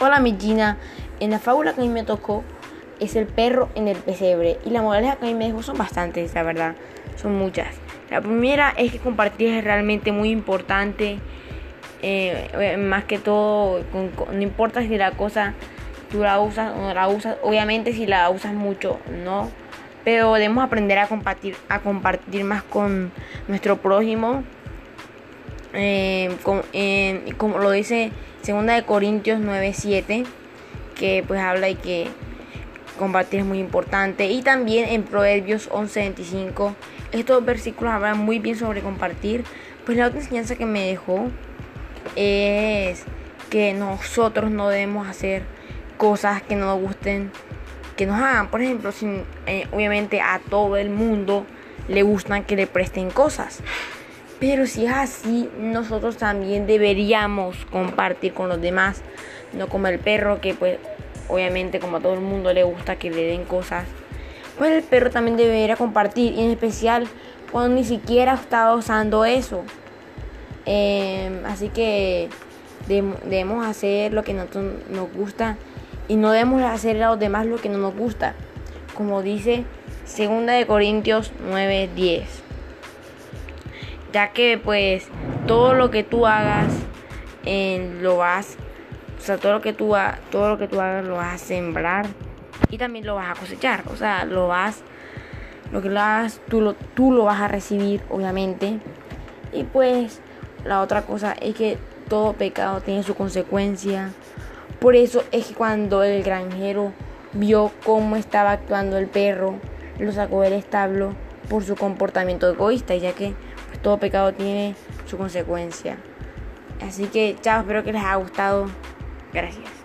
Hola mi Gina, en la fábula que a mí me tocó es el perro en el pesebre. Y las moraleja que a mí me dejó son bastantes, la verdad, son muchas. La primera es que compartir es realmente muy importante, eh, más que todo, no importa si la cosa tú la usas o no la usas, obviamente si la usas mucho, no, pero debemos aprender a compartir, a compartir más con nuestro prójimo. Eh, como lo dice Segunda de Corintios 9:7, que pues habla de que compartir es muy importante. Y también en Proverbios 11:25, estos versículos hablan muy bien sobre compartir. Pues la otra enseñanza que me dejó es que nosotros no debemos hacer cosas que no nos gusten, que nos hagan. Por ejemplo, si, eh, obviamente a todo el mundo le gustan que le presten cosas. Pero si es así, nosotros también deberíamos compartir con los demás, no como el perro que pues obviamente como a todo el mundo le gusta que le den cosas. Pues el perro también debería compartir, y en especial cuando ni siquiera está usando eso. Em, así que debemos hacer lo que nos, nos gusta y no debemos hacer a los demás lo que no nos gusta. Como dice 2 de Corintios 9:10 ya que pues todo lo que tú hagas lo vas o sea todo lo que tú todo lo que tú hagas lo vas a sembrar y también lo vas a cosechar. O sea lo vas lo que lo hagas tú lo, tú lo vas a recibir obviamente. Y pues la otra cosa es que todo pecado tiene su consecuencia. Por eso es que cuando el granjero vio cómo estaba actuando el perro lo sacó del establo por su comportamiento egoísta ya que todo pecado tiene su consecuencia. Así que chao, espero que les haya gustado. Gracias.